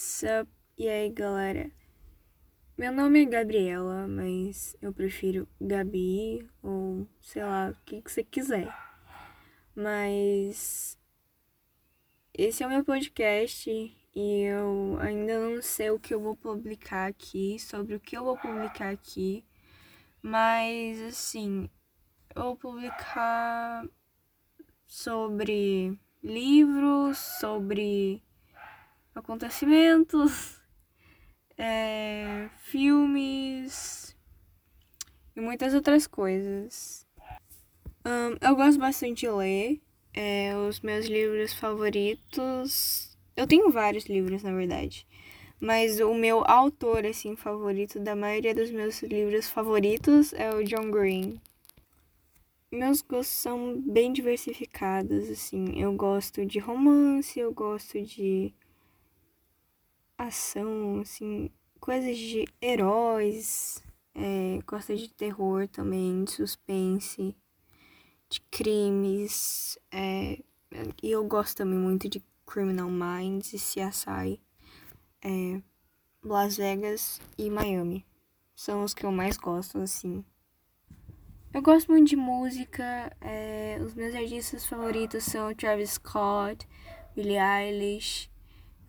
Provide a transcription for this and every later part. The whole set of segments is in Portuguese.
Sup? E aí, galera? Meu nome é Gabriela, mas eu prefiro Gabi ou sei lá, o que, que você quiser. Mas esse é o meu podcast e eu ainda não sei o que eu vou publicar aqui, sobre o que eu vou publicar aqui. Mas assim, eu vou publicar sobre livros, sobre acontecimentos, é, filmes e muitas outras coisas. Um, eu gosto bastante de ler. É, os meus livros favoritos. Eu tenho vários livros, na verdade. Mas o meu autor, assim, favorito da maioria dos meus livros favoritos é o John Green. Meus gostos são bem diversificados, assim. Eu gosto de romance, eu gosto de ação, assim, coisas de heróis. É, gosto de terror também, de suspense, de crimes. É, e eu gosto também muito de Criminal Minds e CSI. É, Las Vegas e Miami. São os que eu mais gosto, assim. Eu gosto muito de música. É, os meus artistas favoritos são Travis Scott, Billie Eilish.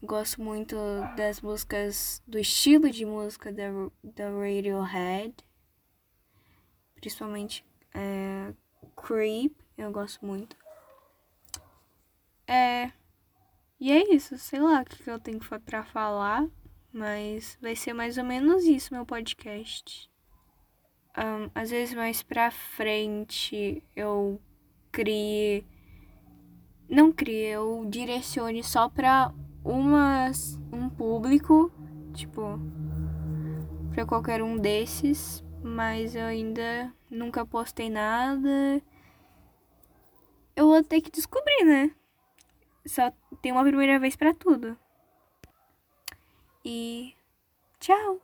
Gosto muito das músicas, do estilo de música da, da Radiohead. Principalmente é, Creep, eu gosto muito. É. E é isso, sei lá o que eu tenho pra falar. Mas vai ser mais ou menos isso meu podcast. Um, às vezes mais pra frente eu crie. Não crie, eu direcione só pra umas, um público, tipo, pra qualquer um desses, mas eu ainda nunca postei nada. Eu vou ter que descobrir, né? Só tem uma primeira vez para tudo. E tchau!